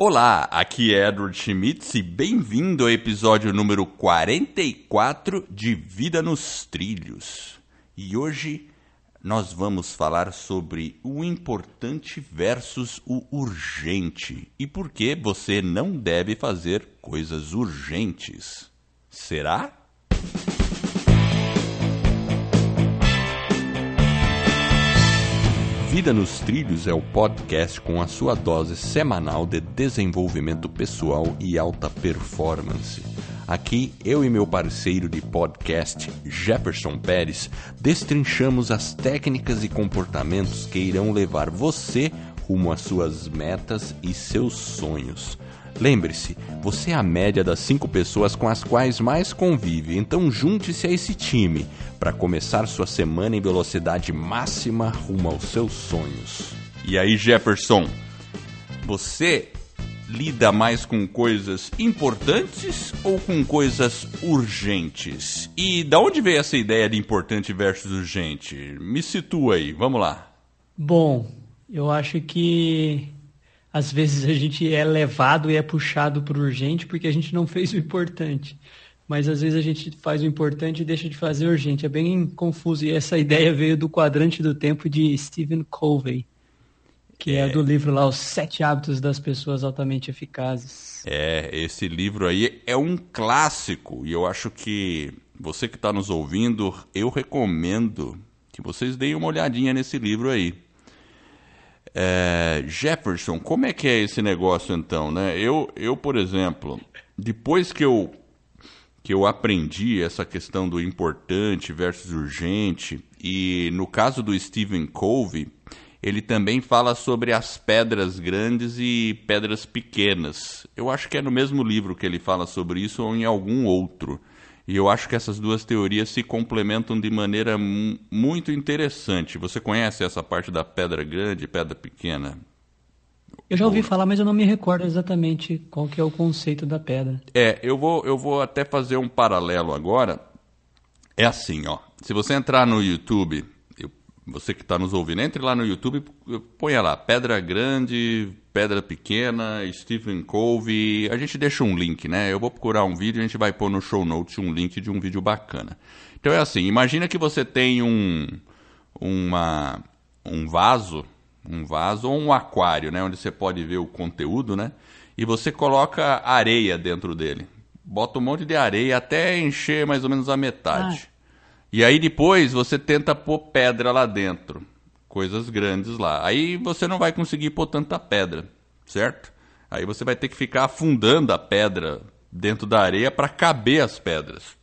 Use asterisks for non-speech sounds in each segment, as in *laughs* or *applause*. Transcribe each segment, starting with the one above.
Olá, aqui é Edward Schmitz e bem-vindo ao episódio número 44 de Vida nos Trilhos. E hoje nós vamos falar sobre o importante versus o urgente e por que você não deve fazer coisas urgentes. Será? Vida nos Trilhos é o podcast com a sua dose semanal de desenvolvimento pessoal e alta performance. Aqui, eu e meu parceiro de podcast, Jefferson Pérez, destrinchamos as técnicas e comportamentos que irão levar você rumo às suas metas e seus sonhos. Lembre-se, você é a média das cinco pessoas com as quais mais convive, então junte-se a esse time para começar sua semana em velocidade máxima rumo aos seus sonhos. E aí, Jefferson, você lida mais com coisas importantes ou com coisas urgentes? E da onde veio essa ideia de importante versus urgente? Me situa aí, vamos lá. Bom, eu acho que às vezes a gente é levado e é puxado para o urgente porque a gente não fez o importante. Mas às vezes a gente faz o importante e deixa de fazer o urgente. É bem confuso. E essa ideia veio do quadrante do tempo de Stephen Covey, que é, é do livro lá Os Sete Hábitos das Pessoas Altamente Eficazes. É, esse livro aí é um clássico. E eu acho que você que está nos ouvindo, eu recomendo que vocês deem uma olhadinha nesse livro aí. É, Jefferson, como é que é esse negócio então, né? Eu, eu, por exemplo, depois que eu que eu aprendi essa questão do importante versus urgente e no caso do Stephen Covey, ele também fala sobre as pedras grandes e pedras pequenas. Eu acho que é no mesmo livro que ele fala sobre isso ou em algum outro. E eu acho que essas duas teorias se complementam de maneira muito interessante. Você conhece essa parte da pedra grande e pedra pequena? Eu já ouvi falar, mas eu não me recordo exatamente qual que é o conceito da pedra. É, eu vou, eu vou até fazer um paralelo agora. É assim, ó. Se você entrar no YouTube, eu, você que está nos ouvindo, entre lá no YouTube, ponha lá, Pedra Grande, Pedra Pequena, Stephen Covey. A gente deixa um link, né? Eu vou procurar um vídeo e a gente vai pôr no show notes um link de um vídeo bacana. Então é assim, imagina que você tem um, uma, um vaso, um vaso ou um aquário, né? Onde você pode ver o conteúdo, né? E você coloca areia dentro dele. Bota um monte de areia até encher mais ou menos a metade. Ah. E aí depois você tenta pôr pedra lá dentro coisas grandes lá. Aí você não vai conseguir pôr tanta pedra, certo? Aí você vai ter que ficar afundando a pedra dentro da areia para caber as pedras.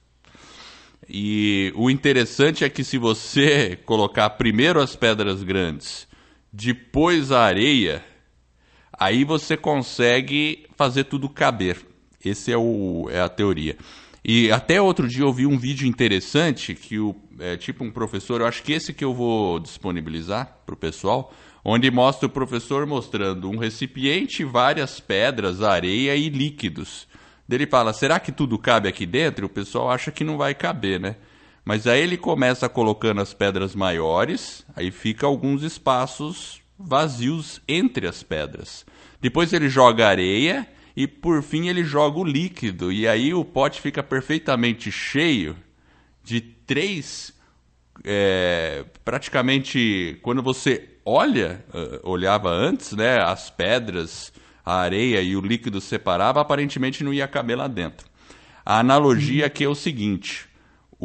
E o interessante é que se você *laughs* colocar primeiro as pedras grandes, depois a areia, aí você consegue fazer tudo caber. Esse é, o, é a teoria. E até outro dia eu vi um vídeo interessante que o é, tipo um professor, eu acho que esse que eu vou disponibilizar para o pessoal, onde mostra o professor mostrando um recipiente, várias pedras, areia e líquidos. Ele fala, será que tudo cabe aqui dentro? O pessoal acha que não vai caber, né? Mas aí ele começa colocando as pedras maiores, aí fica alguns espaços vazios entre as pedras. Depois ele joga areia e por fim ele joga o líquido e aí o pote fica perfeitamente cheio de três, é, praticamente, quando você olha, uh, olhava antes, né, as pedras, a areia e o líquido separava, aparentemente não ia caber lá dentro. A analogia aqui é o seguinte: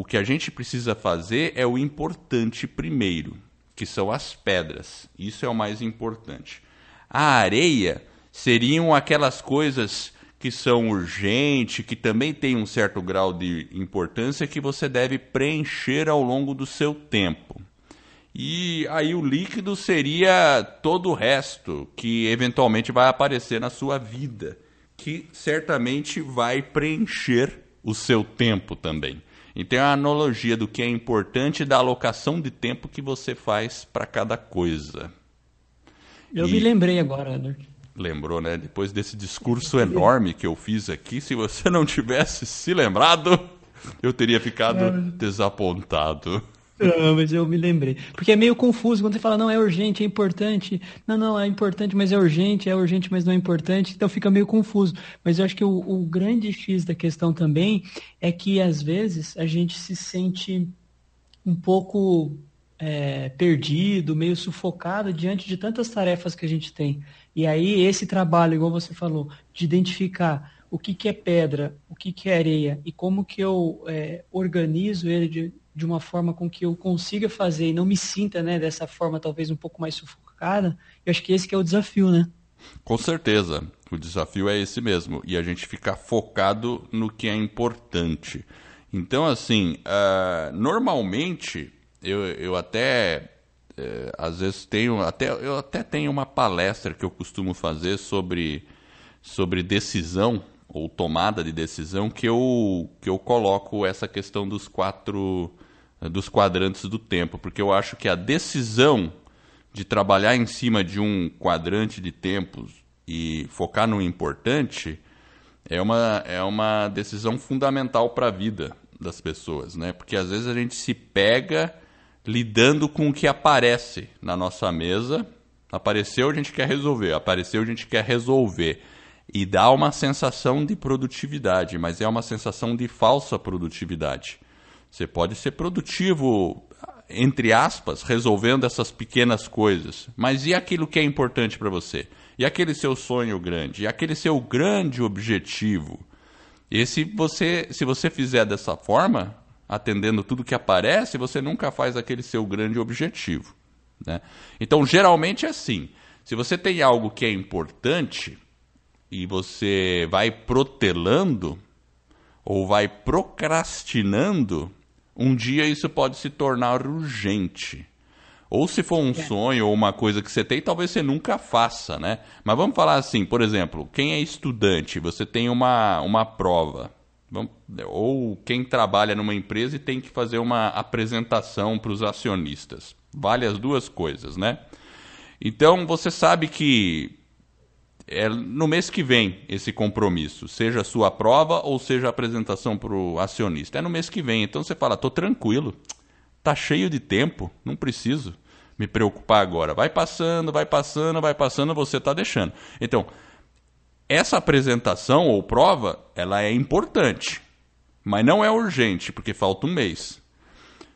o que a gente precisa fazer é o importante primeiro, que são as pedras. Isso é o mais importante. A areia seriam aquelas coisas que são urgentes, que também têm um certo grau de importância que você deve preencher ao longo do seu tempo. E aí o líquido seria todo o resto que eventualmente vai aparecer na sua vida, que certamente vai preencher o seu tempo também. Então é a analogia do que é importante da alocação de tempo que você faz para cada coisa. Eu e... me lembrei agora, Edward lembrou, né? Depois desse discurso enorme que eu fiz aqui, se você não tivesse se lembrado, eu teria ficado desapontado. Não, mas eu me lembrei. Porque é meio confuso quando você fala, não, é urgente, é importante. Não, não, é importante, mas é urgente, é urgente, mas não é importante. Então fica meio confuso. Mas eu acho que o, o grande X da questão também é que, às vezes, a gente se sente um pouco é, perdido, meio sufocado diante de tantas tarefas que a gente tem. E aí, esse trabalho, igual você falou, de identificar o que, que é pedra, o que, que é areia e como que eu é, organizo ele de, de uma forma com que eu consiga fazer e não me sinta né, dessa forma talvez um pouco mais sufocada, eu acho que esse que é o desafio, né? Com certeza, o desafio é esse mesmo, e a gente ficar focado no que é importante. Então, assim, uh, normalmente, eu, eu até, uh, às vezes tenho, até, eu até tenho uma palestra que eu costumo fazer sobre, sobre decisão, ou tomada de decisão que eu, que eu coloco essa questão dos quatro dos quadrantes do tempo, porque eu acho que a decisão de trabalhar em cima de um quadrante de tempos e focar no importante é uma, é uma decisão fundamental para a vida das pessoas, né? Porque às vezes a gente se pega lidando com o que aparece na nossa mesa. Apareceu, a gente quer resolver. Apareceu, a gente quer resolver. E dá uma sensação de produtividade, mas é uma sensação de falsa produtividade. Você pode ser produtivo, entre aspas, resolvendo essas pequenas coisas. Mas e aquilo que é importante para você? E aquele seu sonho grande? E aquele seu grande objetivo? E se você, se você fizer dessa forma, atendendo tudo que aparece, você nunca faz aquele seu grande objetivo. Né? Então, geralmente é assim. Se você tem algo que é importante, e você vai protelando ou vai procrastinando, um dia isso pode se tornar urgente. Ou se for um é. sonho ou uma coisa que você tem, talvez você nunca faça, né? Mas vamos falar assim, por exemplo, quem é estudante, você tem uma, uma prova, ou quem trabalha numa empresa e tem que fazer uma apresentação para os acionistas. Vale as duas coisas, né? Então você sabe que é no mês que vem esse compromisso, seja a sua prova ou seja a apresentação para o acionista. É no mês que vem. Então você fala, estou tranquilo, tá cheio de tempo, não preciso me preocupar agora. Vai passando, vai passando, vai passando, você está deixando. Então, essa apresentação ou prova, ela é importante, mas não é urgente, porque falta um mês.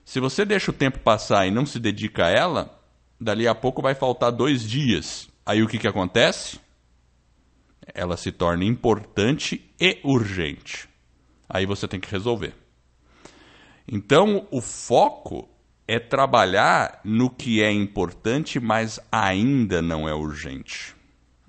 Se você deixa o tempo passar e não se dedica a ela, dali a pouco vai faltar dois dias. Aí o que, que acontece? Ela se torna importante e urgente. Aí você tem que resolver. Então, o foco é trabalhar no que é importante, mas ainda não é urgente.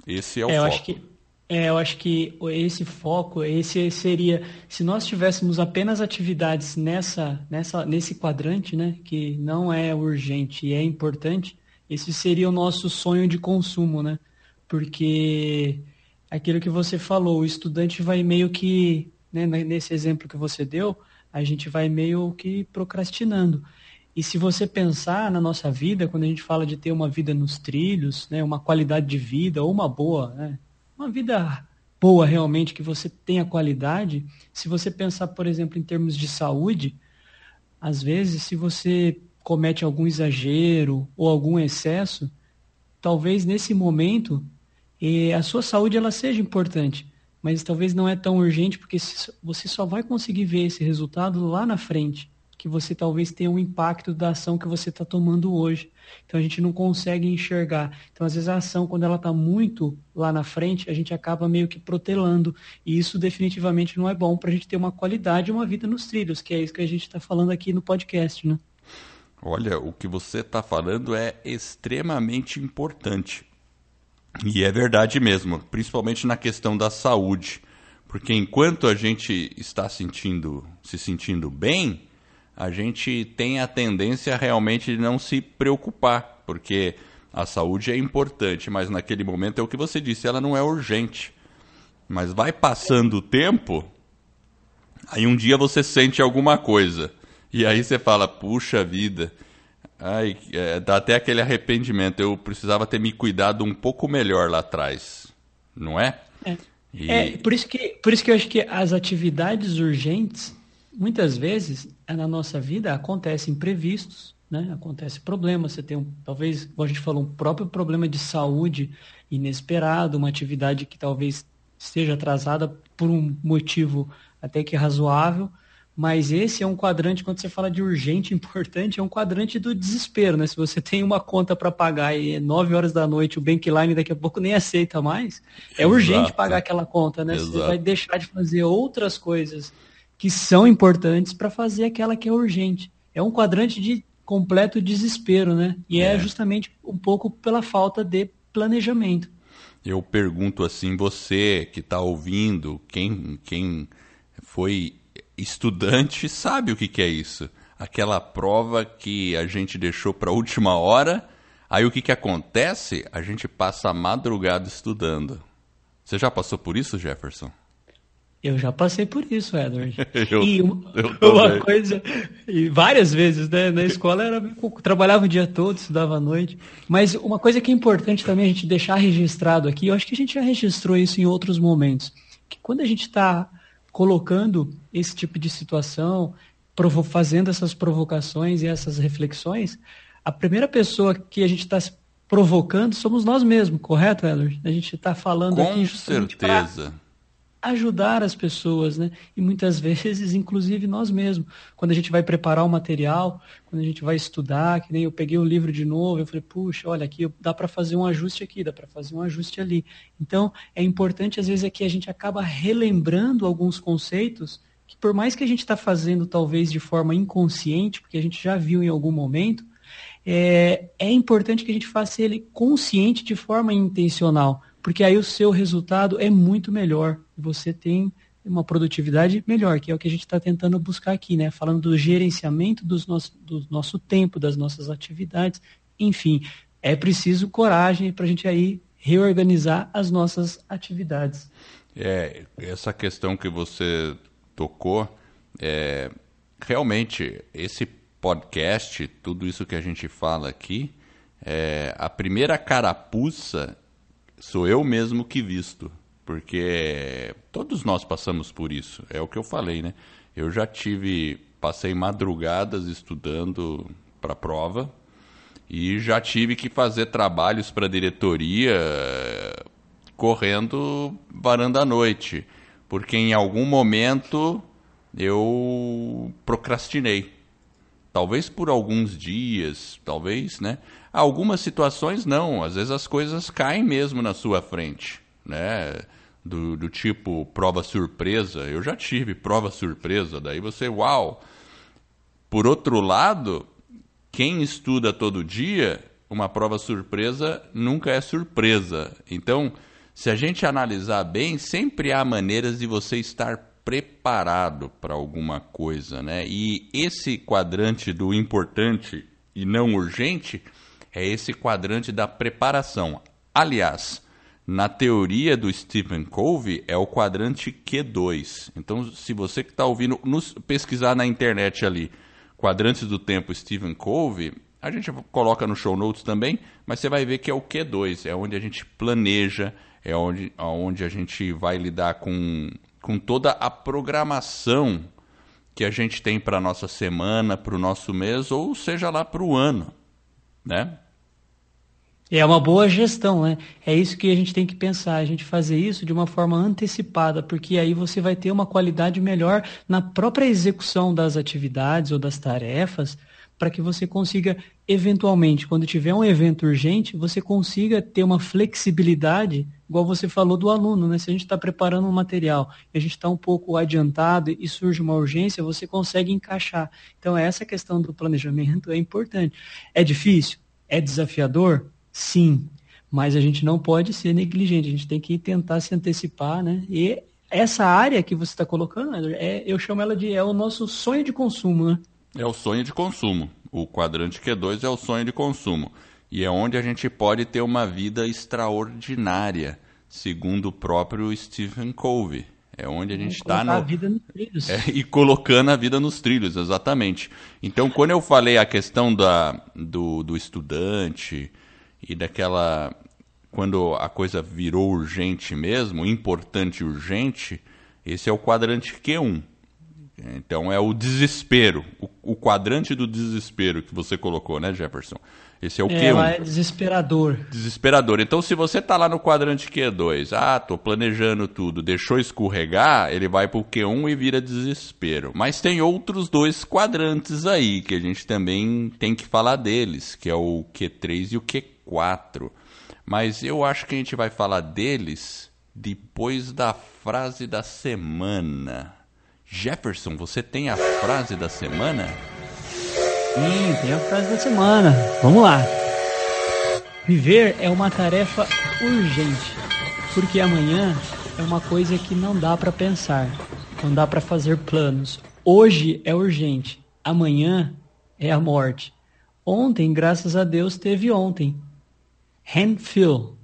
Esse é o é, foco. Eu acho que, é, eu acho que esse foco, esse seria, se nós tivéssemos apenas atividades nessa, nessa, nesse quadrante, né, que não é urgente e é importante, esse seria o nosso sonho de consumo, né? Porque aquilo que você falou, o estudante vai meio que, né, nesse exemplo que você deu, a gente vai meio que procrastinando. E se você pensar na nossa vida, quando a gente fala de ter uma vida nos trilhos, né, uma qualidade de vida, ou uma boa, né, uma vida boa realmente, que você tenha qualidade, se você pensar, por exemplo, em termos de saúde, às vezes, se você comete algum exagero ou algum excesso, talvez nesse momento e a sua saúde ela seja importante, mas talvez não é tão urgente porque você só vai conseguir ver esse resultado lá na frente, que você talvez tenha um impacto da ação que você está tomando hoje. Então a gente não consegue enxergar. Então às vezes a ação quando ela está muito lá na frente a gente acaba meio que protelando e isso definitivamente não é bom para a gente ter uma qualidade, uma vida nos trilhos, que é isso que a gente está falando aqui no podcast, né? Olha, o que você está falando é extremamente importante. E é verdade mesmo, principalmente na questão da saúde. Porque enquanto a gente está sentindo, se sentindo bem, a gente tem a tendência realmente de não se preocupar, porque a saúde é importante, mas naquele momento é o que você disse, ela não é urgente. Mas vai passando o tempo, aí um dia você sente alguma coisa. E aí você fala, puxa vida, Ai, é, dá até aquele arrependimento. Eu precisava ter me cuidado um pouco melhor lá atrás, não é? É. E... é por, isso que, por isso que eu acho que as atividades urgentes, muitas vezes na nossa vida acontecem imprevistos, né? Acontece problema, você tem um, talvez, como a gente falou, um próprio problema de saúde inesperado, uma atividade que talvez esteja atrasada por um motivo até que razoável, mas esse é um quadrante, quando você fala de urgente, *laughs* importante, é um quadrante do desespero, né? Se você tem uma conta para pagar e é 9 horas da noite, o Bankline daqui a pouco nem aceita mais, é Exato. urgente pagar aquela conta, né? Exato. Você vai deixar de fazer outras coisas que são importantes para fazer aquela que é urgente. É um quadrante de completo desespero, né? E é, é justamente um pouco pela falta de planejamento. Eu pergunto assim, você que está ouvindo, quem, quem foi estudante sabe o que, que é isso. Aquela prova que a gente deixou para a última hora, aí o que, que acontece? A gente passa a madrugada estudando. Você já passou por isso, Jefferson? Eu já passei por isso, Edward. *laughs* eu, e uma, uma coisa, e várias vezes, né? Na escola era trabalhava o dia todo, estudava à noite. Mas uma coisa que é importante também a gente deixar registrado aqui, eu acho que a gente já registrou isso em outros momentos, que quando a gente está colocando esse tipo de situação, fazendo essas provocações e essas reflexões, a primeira pessoa que a gente está provocando somos nós mesmos, correto, Edward? A gente está falando Com aqui certeza ajudar as pessoas, né? E muitas *laughs* vezes, inclusive nós mesmos. Quando a gente vai preparar o material, quando a gente vai estudar, que nem eu peguei o livro de novo, eu falei, puxa, olha, aqui dá para fazer um ajuste aqui, dá para fazer um ajuste ali. Então, é importante, às vezes, é que a gente acaba relembrando alguns conceitos que, por mais que a gente está fazendo, talvez, de forma inconsciente, porque a gente já viu em algum momento, é, é importante que a gente faça ele consciente de forma intencional porque aí o seu resultado é muito melhor. Você tem uma produtividade melhor, que é o que a gente está tentando buscar aqui, né? Falando do gerenciamento dos nosso, do nosso tempo, das nossas atividades, enfim, é preciso coragem para a gente aí reorganizar as nossas atividades. É, essa questão que você tocou, é, realmente, esse podcast, tudo isso que a gente fala aqui, é, a primeira carapuça sou eu mesmo que visto, porque todos nós passamos por isso. É o que eu falei, né? Eu já tive, passei madrugadas estudando para prova e já tive que fazer trabalhos para a diretoria correndo varanda à noite, porque em algum momento eu procrastinei. Talvez por alguns dias, talvez, né? Algumas situações não, às vezes as coisas caem mesmo na sua frente, né? Do, do tipo prova surpresa. Eu já tive prova surpresa, daí você, uau! Por outro lado, quem estuda todo dia, uma prova surpresa nunca é surpresa. Então, se a gente analisar bem, sempre há maneiras de você estar preparado para alguma coisa, né? E esse quadrante do importante e não urgente é esse quadrante da preparação. Aliás, na teoria do Stephen Covey, é o quadrante Q2. Então, se você que está ouvindo, nos pesquisar na internet ali, quadrantes do tempo Stephen Covey, a gente coloca no show notes também, mas você vai ver que é o Q2, é onde a gente planeja, é onde, onde a gente vai lidar com, com toda a programação que a gente tem para a nossa semana, para o nosso mês, ou seja lá para o ano, né? É uma boa gestão, né? É isso que a gente tem que pensar, a gente fazer isso de uma forma antecipada, porque aí você vai ter uma qualidade melhor na própria execução das atividades ou das tarefas, para que você consiga, eventualmente, quando tiver um evento urgente, você consiga ter uma flexibilidade, igual você falou do aluno, né? Se a gente está preparando um material e a gente está um pouco adiantado e surge uma urgência, você consegue encaixar. Então, essa questão do planejamento é importante. É difícil? É desafiador? Sim, mas a gente não pode ser negligente, a gente tem que tentar se antecipar, né? E essa área que você está colocando, é, eu chamo ela de é o nosso sonho de consumo, né? É o sonho de consumo. O quadrante Q2 é o sonho de consumo. E é onde a gente pode ter uma vida extraordinária, segundo o próprio Stephen Covey. É onde a gente está no. A vida nos trilhos. É, e colocando a vida nos trilhos, exatamente. Então, quando eu falei a questão da, do, do estudante, e daquela quando a coisa virou urgente mesmo, importante e urgente, esse é o quadrante Q1. Então é o desespero, o, o, quadrante do desespero que você colocou, né, Jefferson? Esse é o é, Q1. É desesperador. Desesperador. Então, se você está lá no quadrante Q2, ah, tô planejando tudo, deixou escorregar, ele vai para o Q1 e vira desespero. Mas tem outros dois quadrantes aí que a gente também tem que falar deles, que é o Q3 e o Q4. Mas eu acho que a gente vai falar deles depois da frase da semana. Jefferson, você tem a frase da semana? Sim, tem a frase da semana. Vamos lá. Viver é uma tarefa urgente, porque amanhã é uma coisa que não dá para pensar, não dá para fazer planos. Hoje é urgente, amanhã é a morte. Ontem, graças a Deus, teve ontem. Handfill.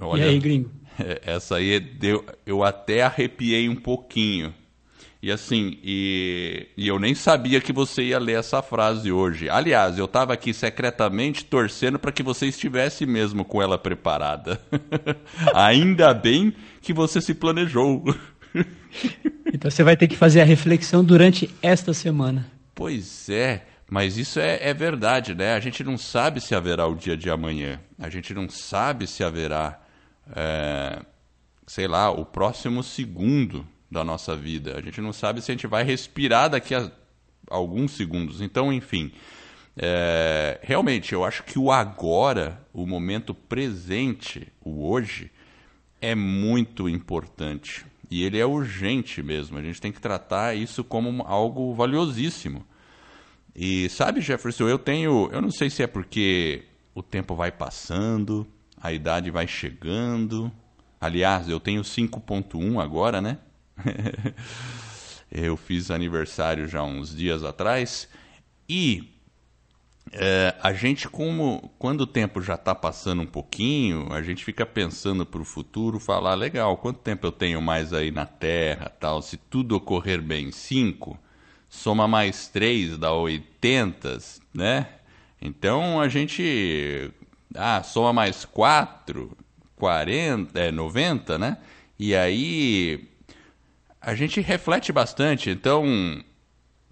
Olha, e aí, gringo? *laughs* Essa aí deu, eu até arrepiei um pouquinho. E assim, e, e, eu nem sabia que você ia ler essa frase hoje. Aliás, eu estava aqui secretamente torcendo para que você estivesse mesmo com ela preparada. *laughs* Ainda bem que você se planejou. *laughs* então você vai ter que fazer a reflexão durante esta semana. Pois é, mas isso é, é verdade, né? A gente não sabe se haverá o dia de amanhã. A gente não sabe se haverá, é, sei lá, o próximo segundo da nossa vida. A gente não sabe se a gente vai respirar daqui a alguns segundos. Então, enfim, é, realmente, eu acho que o agora, o momento presente, o hoje, é muito importante. E ele é urgente mesmo. A gente tem que tratar isso como algo valiosíssimo. E sabe, Jefferson, eu tenho. Eu não sei se é porque o tempo vai passando, a idade vai chegando. Aliás, eu tenho 5.1 agora, né? *laughs* eu fiz aniversário já uns dias atrás e é, a gente, como quando o tempo já está passando um pouquinho, a gente fica pensando para o futuro, falar legal, quanto tempo eu tenho mais aí na Terra, tal. Se tudo ocorrer bem, cinco, soma mais três dá 80, né? Então a gente ah, soma mais quatro, 40, é 90, né? E aí a gente reflete bastante, então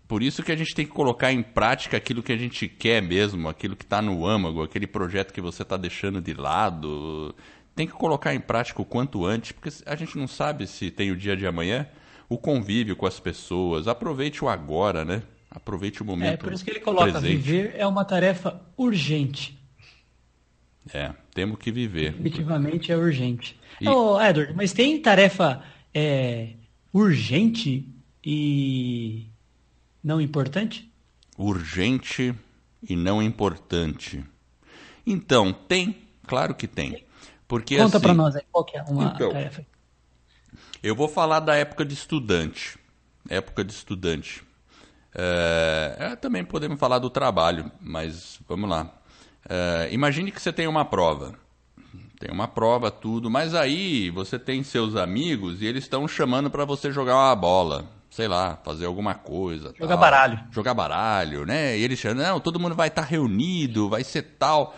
por isso que a gente tem que colocar em prática aquilo que a gente quer mesmo, aquilo que está no âmago, aquele projeto que você está deixando de lado. Tem que colocar em prática o quanto antes, porque a gente não sabe se tem o dia de amanhã. O convívio com as pessoas, aproveite o agora, né? Aproveite o momento. É, por isso que ele coloca: presente. viver é uma tarefa urgente. É, temos que viver. Definitivamente é urgente. E... Oh, Edward, mas tem tarefa é, urgente e não importante? Urgente e não importante. Então, tem, claro que tem. Porque, Conta assim, para nós aí, qual que é uma então, tarefa. Eu vou falar da época de estudante. Época de estudante. É, é, também podemos falar do trabalho, mas vamos lá. É, imagine que você tem uma prova tem uma prova, tudo, mas aí você tem seus amigos e eles estão chamando para você jogar uma bola, sei lá, fazer alguma coisa. Jogar tal. baralho. Jogar baralho, né? E eles chamam, não, todo mundo vai estar tá reunido, vai ser tal.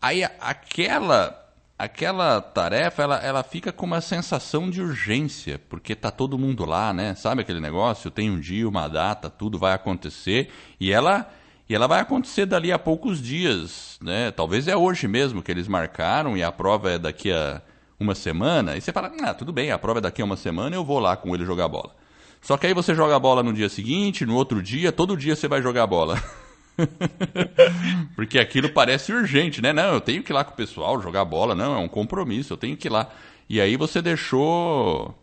Aí aquela aquela tarefa, ela, ela fica com uma sensação de urgência, porque tá todo mundo lá, né? Sabe aquele negócio? Tem um dia, uma data, tudo vai acontecer e ela e ela vai acontecer dali a poucos dias, né? Talvez é hoje mesmo que eles marcaram e a prova é daqui a uma semana. E você fala, ah, tudo bem, a prova é daqui a uma semana, eu vou lá com ele jogar bola. Só que aí você joga bola no dia seguinte, no outro dia, todo dia você vai jogar bola. *laughs* Porque aquilo parece urgente, né? Não, eu tenho que ir lá com o pessoal jogar bola, não, é um compromisso, eu tenho que ir lá. E aí você deixou.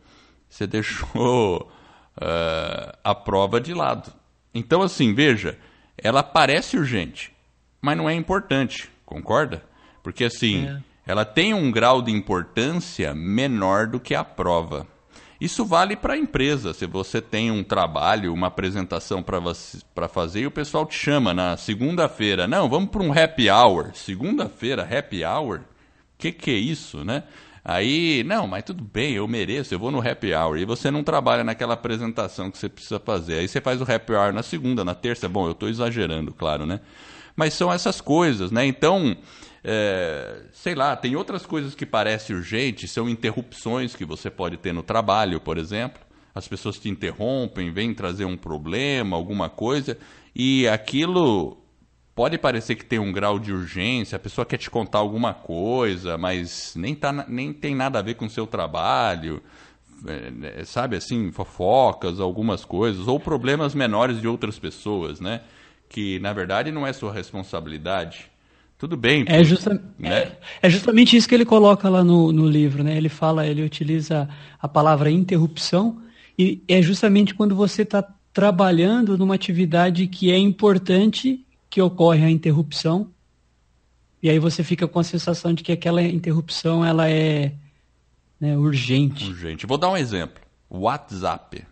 Você *laughs* deixou uh, a prova de lado. Então, assim, veja, ela parece urgente, mas não é importante, concorda? Porque assim, é. ela tem um grau de importância menor do que a prova. Isso vale para a empresa. Se você tem um trabalho, uma apresentação para fazer e o pessoal te chama na segunda-feira, não, vamos para um happy hour. Segunda-feira, happy hour? Que que é isso, né? Aí, não, mas tudo bem, eu mereço, eu vou no happy hour. E você não trabalha naquela apresentação que você precisa fazer. Aí você faz o happy hour na segunda, na terça. Bom, eu estou exagerando, claro, né? Mas são essas coisas, né? Então, é, sei lá, tem outras coisas que parecem urgentes, são interrupções que você pode ter no trabalho, por exemplo. as pessoas te interrompem, vêm trazer um problema, alguma coisa, e aquilo pode parecer que tem um grau de urgência, a pessoa quer te contar alguma coisa, mas nem, tá, nem tem nada a ver com o seu trabalho, é, é, sabe assim, fofocas, algumas coisas, ou problemas menores de outras pessoas, né? Que na verdade não é sua responsabilidade. Tudo bem. É, justa... né? é, é, justamente isso que ele coloca lá no, no livro, né? Ele fala, ele utiliza a palavra interrupção e é justamente quando você está trabalhando numa atividade que é importante que ocorre a interrupção e aí você fica com a sensação de que aquela interrupção ela é né, urgente. Urgente. Vou dar um exemplo. WhatsApp.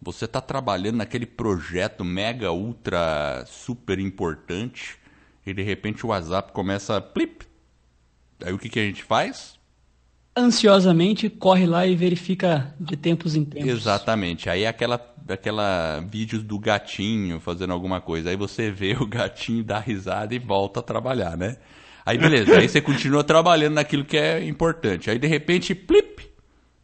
Você está trabalhando naquele projeto mega, ultra, super importante e de repente o WhatsApp começa a plip. Aí o que, que a gente faz? Ansiosamente corre lá e verifica de tempos em tempos. Exatamente. Aí é aquela aquela vídeos do gatinho fazendo alguma coisa. Aí você vê o gatinho dar risada e volta a trabalhar, né? Aí beleza, aí você continua trabalhando naquilo que é importante. Aí de repente, plip,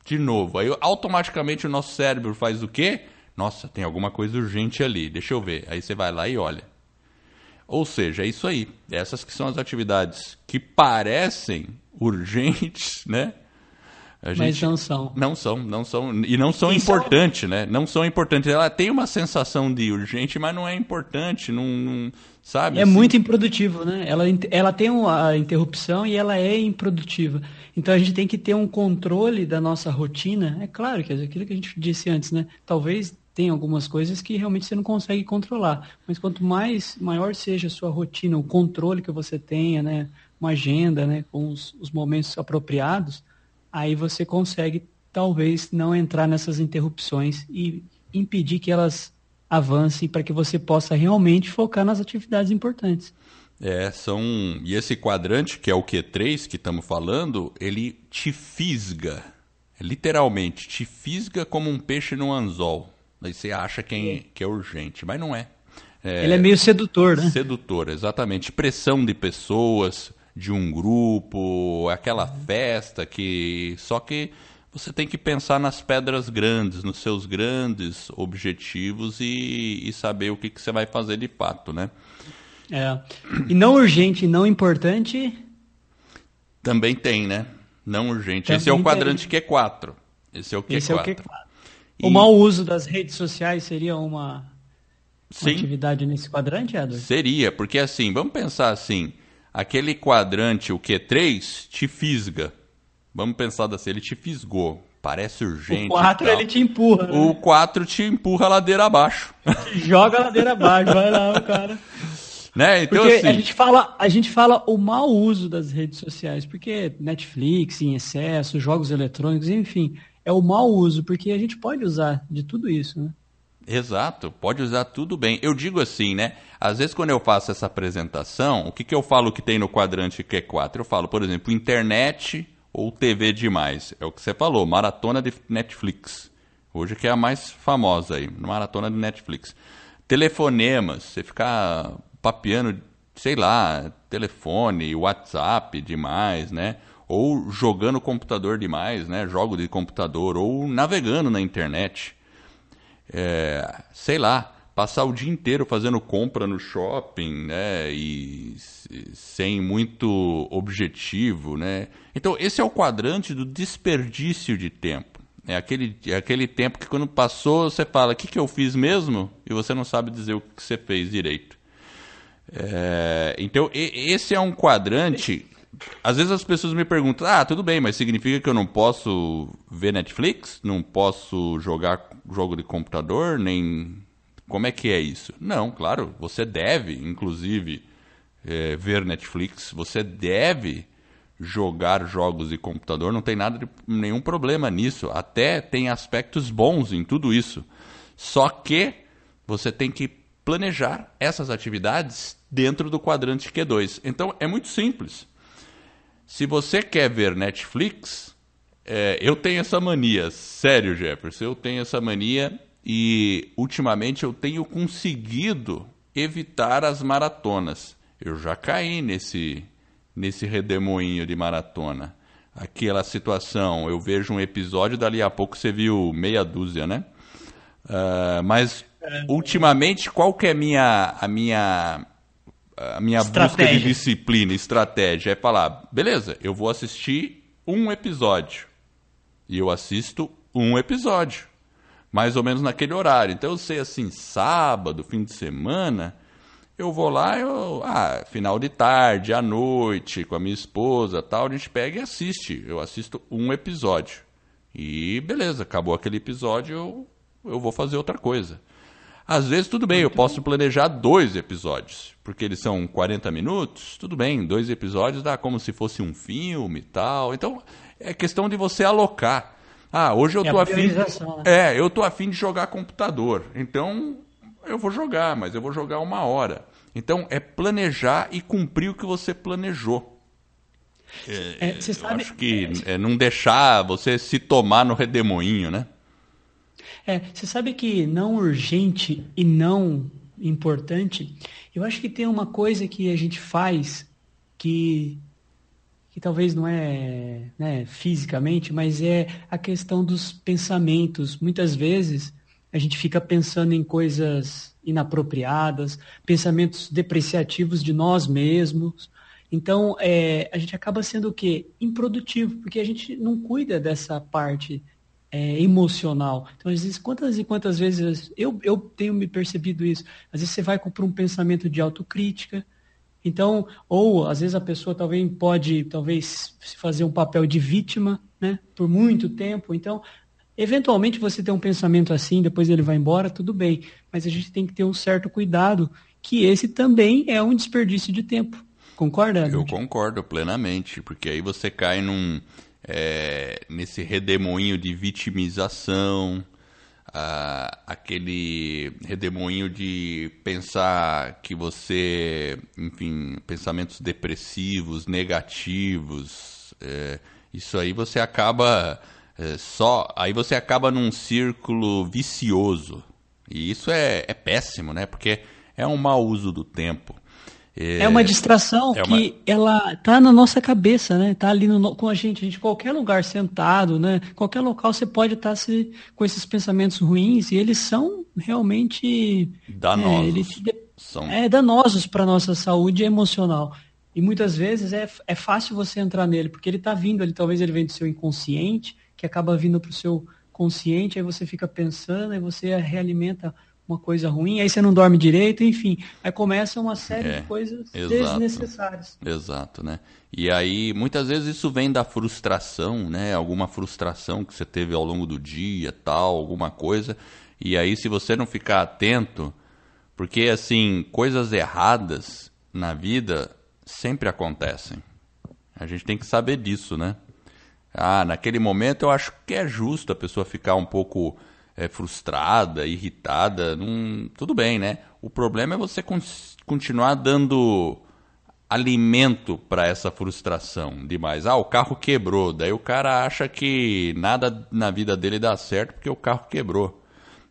de novo. Aí automaticamente o nosso cérebro faz o quê? Nossa, tem alguma coisa urgente ali, deixa eu ver. Aí você vai lá e olha. Ou seja, é isso aí. Essas que são as atividades que parecem urgentes, *laughs* né? Gente, Mas não são. Não são, não são. E não são importantes, são... né? Não são importantes. Ela tem uma sensação de urgente, mas não é importante, não, não sabe? É assim? muito improdutivo, né? Ela, ela tem a interrupção e ela é improdutiva. Então a gente tem que ter um controle da nossa rotina. É claro que é aquilo que a gente disse antes, né? Talvez tem algumas coisas que realmente você não consegue controlar. Mas quanto mais maior seja a sua rotina, o controle que você tenha, né? Uma agenda, né? Com os, os momentos apropriados aí você consegue talvez não entrar nessas interrupções e impedir que elas avancem para que você possa realmente focar nas atividades importantes. É, são. E esse quadrante, que é o Q3 que estamos falando, ele te fisga. Literalmente, te fisga como um peixe no anzol. Aí você acha que é, que é urgente, mas não é. é. Ele é meio sedutor, né? Sedutor, exatamente. Pressão de pessoas, de um grupo, aquela festa que. Só que você tem que pensar nas pedras grandes, nos seus grandes objetivos e, e saber o que, que você vai fazer de fato, né? É. E não urgente e não importante. Também tem, né? Não urgente. Também Esse é o quadrante tem. Q4. Esse é o Q4. Esse é o, Q4. E... o mau uso das redes sociais seria uma, uma atividade nesse quadrante, Edward? Seria, porque assim, vamos pensar assim aquele quadrante, o Q3, te fisga. Vamos pensar assim, ele te fisgou. Parece urgente. O 4 ele te empurra. Né? O 4 te empurra a ladeira abaixo. *laughs* Te joga a ladeira abaixo, vai lá, o cara. Né? Então, porque assim... a, gente fala, a gente fala o mau uso das redes sociais, porque Netflix em excesso, jogos eletrônicos, enfim, é o mau uso, porque a gente pode usar de tudo isso, né? Exato, pode usar tudo bem. Eu digo assim, né? Às vezes quando eu faço essa apresentação, o que, que eu falo que tem no quadrante Q4? Eu falo, por exemplo, internet ou TV demais. É o que você falou, maratona de Netflix. Hoje que é a mais famosa aí, maratona de Netflix. Telefonemas, você ficar papeando, sei lá, telefone, WhatsApp demais, né? Ou jogando computador demais, né? Jogo de computador, ou navegando na internet é, sei lá, passar o dia inteiro fazendo compra no shopping, né, e sem muito objetivo, né. Então esse é o quadrante do desperdício de tempo. É aquele, é aquele tempo que quando passou você fala, o que, que eu fiz mesmo? E você não sabe dizer o que você fez direito. É, então esse é um quadrante às vezes as pessoas me perguntam: ah, tudo bem, mas significa que eu não posso ver Netflix? Não posso jogar jogo de computador? Nem. Como é que é isso? Não, claro, você deve, inclusive, é, ver Netflix, você deve jogar jogos de computador, não tem nada de, nenhum problema nisso. Até tem aspectos bons em tudo isso. Só que você tem que planejar essas atividades dentro do quadrante Q2. Então é muito simples. Se você quer ver Netflix, é, eu tenho essa mania, sério, Jefferson, eu tenho essa mania e ultimamente eu tenho conseguido evitar as maratonas. Eu já caí nesse, nesse redemoinho de maratona. aquela situação. Eu vejo um episódio, dali a pouco você viu meia dúzia, né? Uh, mas ultimamente, qual que é a minha, a minha, a minha busca de disciplina, estratégia? É falar, beleza, eu vou assistir um episódio. E eu assisto um episódio. Mais ou menos naquele horário. Então eu sei assim, sábado, fim de semana, eu vou lá, eu, ah, final de tarde, à noite, com a minha esposa, tal, a gente pega e assiste. Eu assisto um episódio. E beleza, acabou aquele episódio, eu, eu vou fazer outra coisa. Às vezes, tudo bem, eu posso planejar dois episódios, porque eles são 40 minutos, tudo bem, dois episódios dá como se fosse um filme e tal. Então, é questão de você alocar. Ah, hoje eu é tô afim. Né? É, eu tô afim de jogar computador. Então, eu vou jogar, mas eu vou jogar uma hora. Então, é planejar e cumprir o que você planejou. É, é, você sabe... acho que é, não deixar você se tomar no redemoinho, né? É, você sabe que não urgente e não importante, eu acho que tem uma coisa que a gente faz que, que talvez não é né, fisicamente, mas é a questão dos pensamentos. Muitas vezes a gente fica pensando em coisas inapropriadas, pensamentos depreciativos de nós mesmos. Então, é, a gente acaba sendo o quê? Improdutivo, porque a gente não cuida dessa parte é, emocional. Então, às vezes, quantas e quantas vezes eu, eu tenho me percebido isso? Às vezes você vai para um pensamento de autocrítica, então, ou às vezes a pessoa talvez pode talvez fazer um papel de vítima, né, por muito tempo. Então, Eventualmente você tem um pensamento assim, depois ele vai embora, tudo bem. Mas a gente tem que ter um certo cuidado, que esse também é um desperdício de tempo. Concorda? Eu concordo plenamente, porque aí você cai num é, nesse redemoinho de vitimização, aquele redemoinho de pensar que você, enfim, pensamentos depressivos, negativos, é, isso aí você acaba é, só. Aí você acaba num círculo vicioso. E isso é, é péssimo, né? Porque é um mau uso do tempo. É, é uma distração é uma... que ela tá na nossa cabeça, né? Tá ali no, com a gente, a gente qualquer lugar sentado, né? Qualquer local você pode estar tá se, com esses pensamentos ruins e eles são realmente danosos. É, eles, são... é danosos para nossa saúde emocional. E muitas vezes é, é fácil você entrar nele, porque ele está vindo, ele talvez ele venha do seu inconsciente, que acaba vindo para o seu consciente, aí você fica pensando, aí você realimenta uma coisa ruim, aí você não dorme direito, enfim, aí começa uma série é, de coisas exato, desnecessárias. Exato, né? E aí, muitas vezes isso vem da frustração, né? Alguma frustração que você teve ao longo do dia, tal, alguma coisa. E aí, se você não ficar atento, porque assim, coisas erradas na vida sempre acontecem. A gente tem que saber disso, né? Ah, naquele momento eu acho que é justo a pessoa ficar um pouco é, frustrada, irritada. Tudo bem, né? O problema é você con continuar dando alimento para essa frustração demais. Ah, o carro quebrou. Daí o cara acha que nada na vida dele dá certo porque o carro quebrou.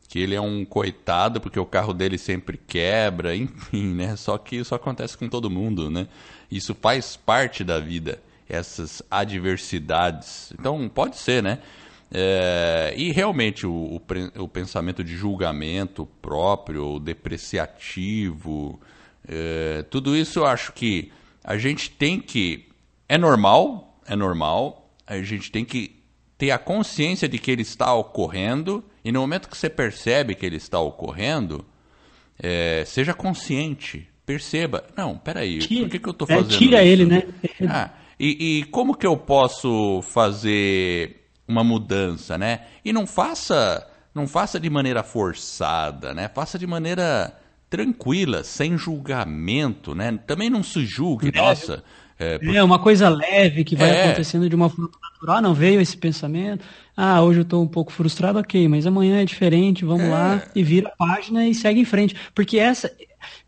Que ele é um coitado porque o carro dele sempre quebra, *laughs* enfim, né? Só que isso acontece com todo mundo, né? Isso faz parte da vida essas adversidades. Então, pode ser, né? É, e realmente o, o, o, pensamento de julgamento próprio, depreciativo, é, tudo isso eu acho que a gente tem que. É normal, é normal, a gente tem que ter a consciência de que ele está ocorrendo, e no momento que você percebe que ele está ocorrendo, é, seja consciente, perceba. Não, peraí, tira, por que, que eu estou é, fazendo Tira isso? ele, né? Ah, e, e como que eu posso fazer uma mudança, né? E não faça, não faça de maneira forçada, né? Faça de maneira tranquila, sem julgamento, né? Também não se julgue, leve. nossa. É, porque... é, uma coisa leve que vai é. acontecendo de uma forma natural. Ah, não veio esse pensamento. Ah, hoje eu estou um pouco frustrado, ok, mas amanhã é diferente, vamos é. lá e vira a página e segue em frente. Porque essa.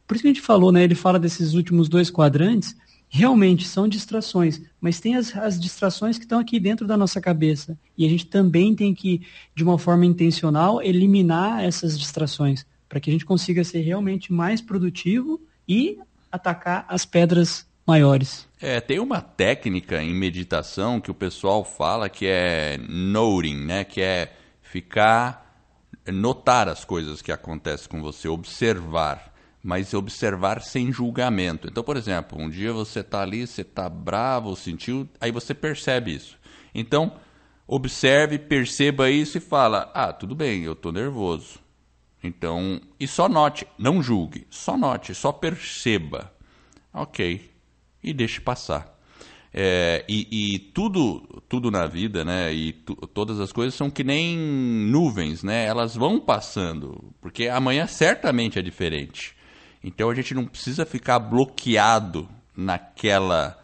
Por isso que a gente falou, né? Ele fala desses últimos dois quadrantes realmente são distrações, mas tem as, as, distrações que estão aqui dentro da nossa cabeça. E a gente também tem que, de uma forma intencional, eliminar essas distrações, para que a gente consiga ser realmente mais produtivo e atacar as pedras maiores. É, tem uma técnica em meditação que o pessoal fala que é noting, né? Que é ficar, notar as coisas que acontecem com você, observar, mas observar sem julgamento. Então, por exemplo, um dia você está ali, você está bravo, sentiu, aí você percebe isso. Então, observe, perceba isso e fala: ah, tudo bem, eu estou nervoso. Então, e só note, não julgue, só note, só perceba. Ok, e deixe passar. É, e, e, tudo, tudo na vida, né? E tu, todas as coisas são que nem nuvens, né? Elas vão passando, porque amanhã certamente é diferente. Então a gente não precisa ficar bloqueado naquela,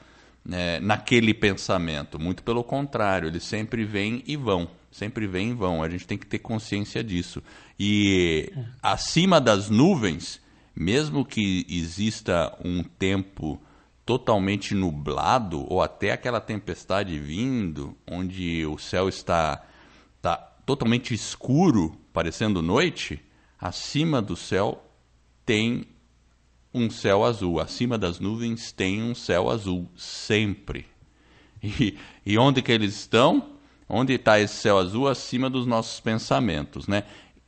né, naquele pensamento. Muito pelo contrário, eles sempre vêm e vão, sempre vêm e vão. A gente tem que ter consciência disso. E é. acima das nuvens, mesmo que exista um tempo totalmente nublado ou até aquela tempestade vindo, onde o céu está, está totalmente escuro, parecendo noite, acima do céu tem um céu azul. Acima das nuvens tem um céu azul, sempre. E, e onde que eles estão? Onde está esse céu azul? Acima dos nossos pensamentos, né?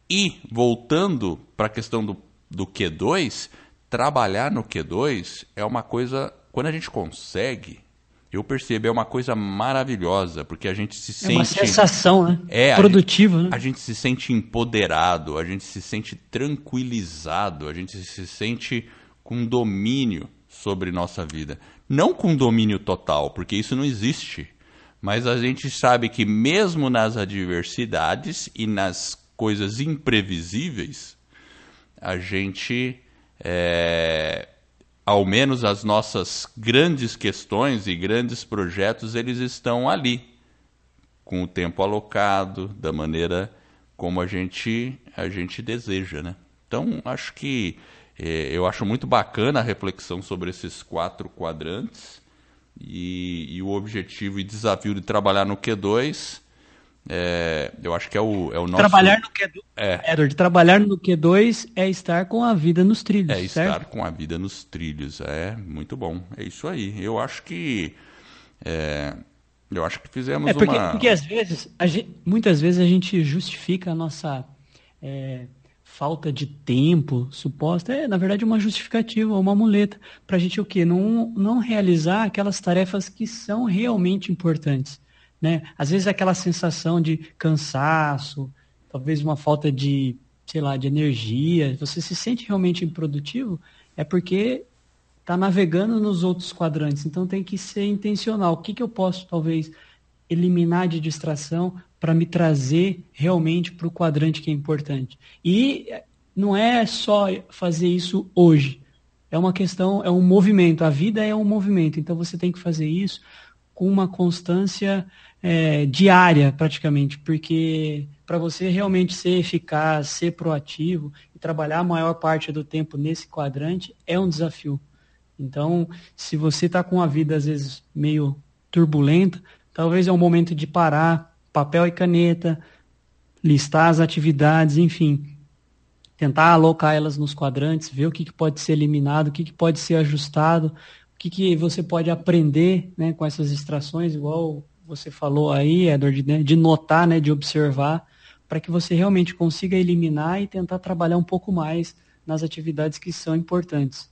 E, voltando para a questão do, do Q2, trabalhar no Q2 é uma coisa quando a gente consegue, eu percebo, é uma coisa maravilhosa, porque a gente se sente. É uma sensação, né? É, Produtiva, a gente, né? A gente se sente empoderado, a gente se sente tranquilizado, a gente se sente com domínio sobre nossa vida. Não com domínio total, porque isso não existe. Mas a gente sabe que mesmo nas adversidades e nas coisas imprevisíveis, a gente é, ao menos as nossas grandes questões e grandes projetos, eles estão ali, com o tempo alocado, da maneira como a gente, a gente deseja. Né? Então, acho que eu acho muito bacana a reflexão sobre esses quatro quadrantes e, e o objetivo e desafio de trabalhar no Q2 é, eu acho que é o, é o nosso. Trabalhar no Q2, é. Edward, trabalhar no Q2 é estar com a vida nos trilhos. É certo? estar com a vida nos trilhos. É muito bom. É isso aí. Eu acho que. É, eu acho que fizemos é porque, uma. Porque às vezes, gente, muitas vezes a gente justifica a nossa é, falta de tempo suposta. É, na verdade, uma justificativa, uma muleta. Para a gente o quê? Não, não realizar aquelas tarefas que são realmente importantes. Né? Às vezes aquela sensação de cansaço, talvez uma falta de, sei lá, de energia, você se sente realmente improdutivo, é porque está navegando nos outros quadrantes. Então tem que ser intencional. O que, que eu posso, talvez, eliminar de distração para me trazer realmente para o quadrante que é importante? E não é só fazer isso hoje. É uma questão, é um movimento. A vida é um movimento. Então você tem que fazer isso com uma constância é, diária, praticamente, porque para você realmente ser eficaz, ser proativo e trabalhar a maior parte do tempo nesse quadrante é um desafio. Então, se você está com a vida às vezes meio turbulenta, talvez é um momento de parar, papel e caneta, listar as atividades, enfim, tentar alocar elas nos quadrantes, ver o que, que pode ser eliminado, o que, que pode ser ajustado, o que, que você pode aprender né, com essas extrações, igual você falou aí, Edward, né, de notar, né, de observar, para que você realmente consiga eliminar e tentar trabalhar um pouco mais nas atividades que são importantes.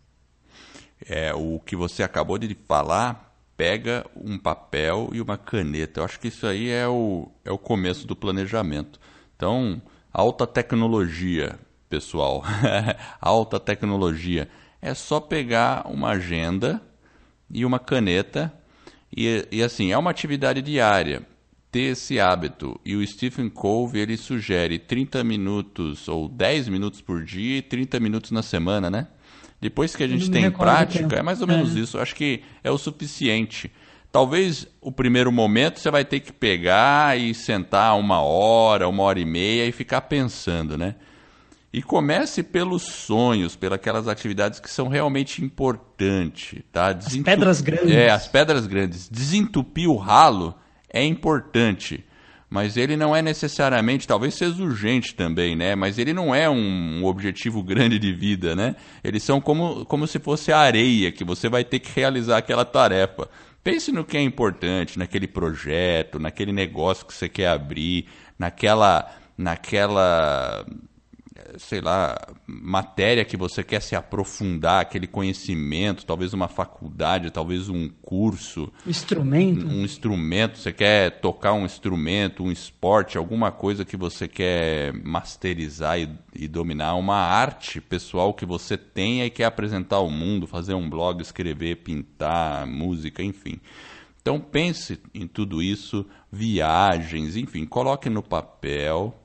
É, o que você acabou de falar, pega um papel e uma caneta. Eu acho que isso aí é o, é o começo do planejamento. Então, alta tecnologia, pessoal. *laughs* alta tecnologia. É só pegar uma agenda e uma caneta e, e assim, é uma atividade diária ter esse hábito. E o Stephen Covey ele sugere 30 minutos ou 10 minutos por dia e 30 minutos na semana, né? Depois que a gente tem prática, é mais ou menos é. isso. Eu acho que é o suficiente. Talvez o primeiro momento você vai ter que pegar e sentar uma hora, uma hora e meia e ficar pensando, né? E comece pelos sonhos, pelas aquelas atividades que são realmente importantes. Tá? Desentup... As pedras grandes. É, as pedras grandes. Desentupir o ralo é importante. Mas ele não é necessariamente, talvez seja urgente também, né? Mas ele não é um, objetivo *laughs* grande de vida, né? Eles são como, como se fosse a areia que você vai ter que realizar aquela tarefa. Pense no que é importante, naquele projeto, naquele negócio que você quer abrir, naquela, naquela sei lá, matéria que você quer se aprofundar, aquele conhecimento, talvez uma faculdade, talvez um curso. Instrumento. Um, um instrumento, você quer tocar um instrumento, um esporte, alguma coisa que você quer masterizar e, e dominar, uma arte pessoal que você tenha e quer apresentar ao mundo, fazer um blog, escrever, pintar, música, enfim. Então pense em tudo isso, viagens, enfim, coloque no papel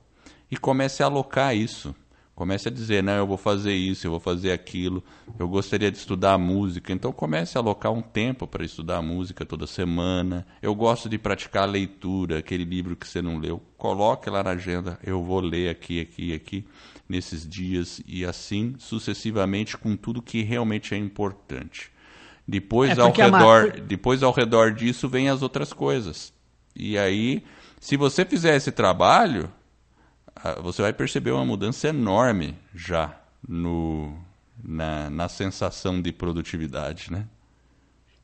e comece a alocar isso. Comece a dizer, não, eu vou fazer isso, eu vou fazer aquilo, eu gostaria de estudar música. Então comece a alocar um tempo para estudar música toda semana. Eu gosto de praticar a leitura, aquele livro que você não leu. Coloque lá na agenda, eu vou ler aqui, aqui, aqui, nesses dias, e assim sucessivamente com tudo que realmente é importante. Depois, é ao redor, depois ao redor disso vem as outras coisas. E aí, se você fizer esse trabalho, você vai perceber uma mudança enorme já no, na, na sensação de produtividade, né?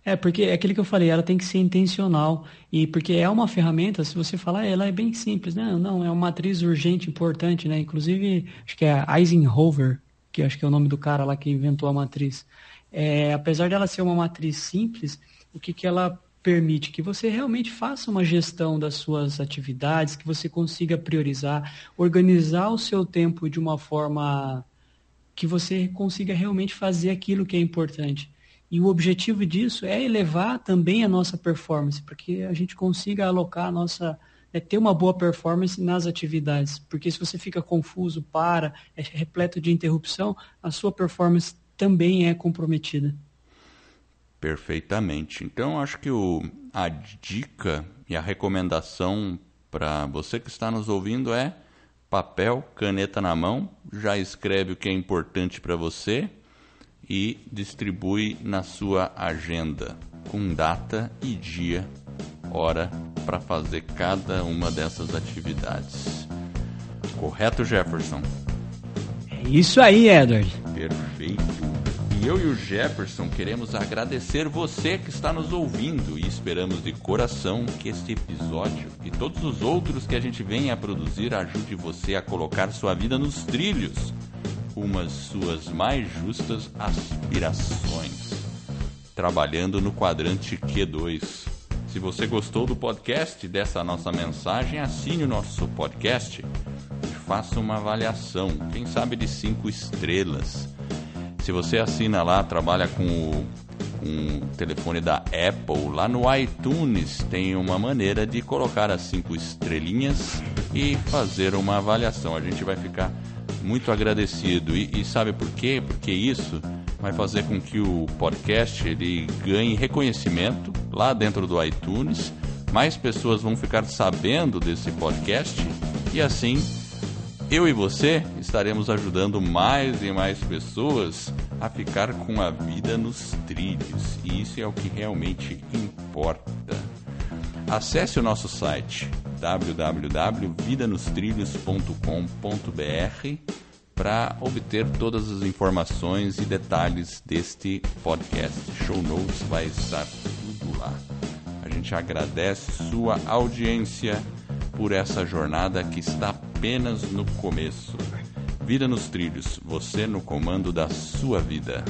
É, porque é aquilo que eu falei, ela tem que ser intencional. E porque é uma ferramenta, se você falar, ela é bem simples, né? Não, é uma matriz urgente, importante, né? Inclusive, acho que é Eisenhower, que acho que é o nome do cara lá que inventou a matriz. É, apesar dela ser uma matriz simples, o que, que ela permite que você realmente faça uma gestão das suas atividades, que você consiga priorizar, organizar o seu tempo de uma forma que você consiga realmente fazer aquilo que é importante. E o objetivo disso é elevar também a nossa performance, para que a gente consiga alocar a nossa. É ter uma boa performance nas atividades. Porque se você fica confuso, para, é repleto de interrupção, a sua performance também é comprometida. Perfeitamente. Então, acho que o, a dica e a recomendação para você que está nos ouvindo é papel, caneta na mão, já escreve o que é importante para você e distribui na sua agenda com data e dia, hora para fazer cada uma dessas atividades. Correto, Jefferson? É isso aí, Edward. Perfeito eu e o Jefferson queremos agradecer você que está nos ouvindo e esperamos de coração que este episódio e todos os outros que a gente vem a produzir ajude você a colocar sua vida nos trilhos, umas suas mais justas aspirações. Trabalhando no quadrante Q2. Se você gostou do podcast dessa nossa mensagem, assine o nosso podcast e faça uma avaliação, quem sabe de cinco estrelas se você assina lá, trabalha com o, o telefone da Apple, lá no iTunes tem uma maneira de colocar as cinco estrelinhas e fazer uma avaliação. A gente vai ficar muito agradecido. E, e, sabe por quê? Porque isso vai fazer com que o podcast ele ganhe reconhecimento lá dentro do iTunes. Mais pessoas vão ficar sabendo desse podcast e assim eu e você estaremos ajudando mais e mais pessoas a ficar com a vida nos trilhos, e isso é o que realmente importa. Acesse o nosso site www.vidanostrilhos.com.br para obter todas as informações e detalhes deste podcast. Show notes vai estar tudo lá. A gente agradece sua audiência por essa jornada que está apenas no começo. Vida nos trilhos, você no comando da sua vida.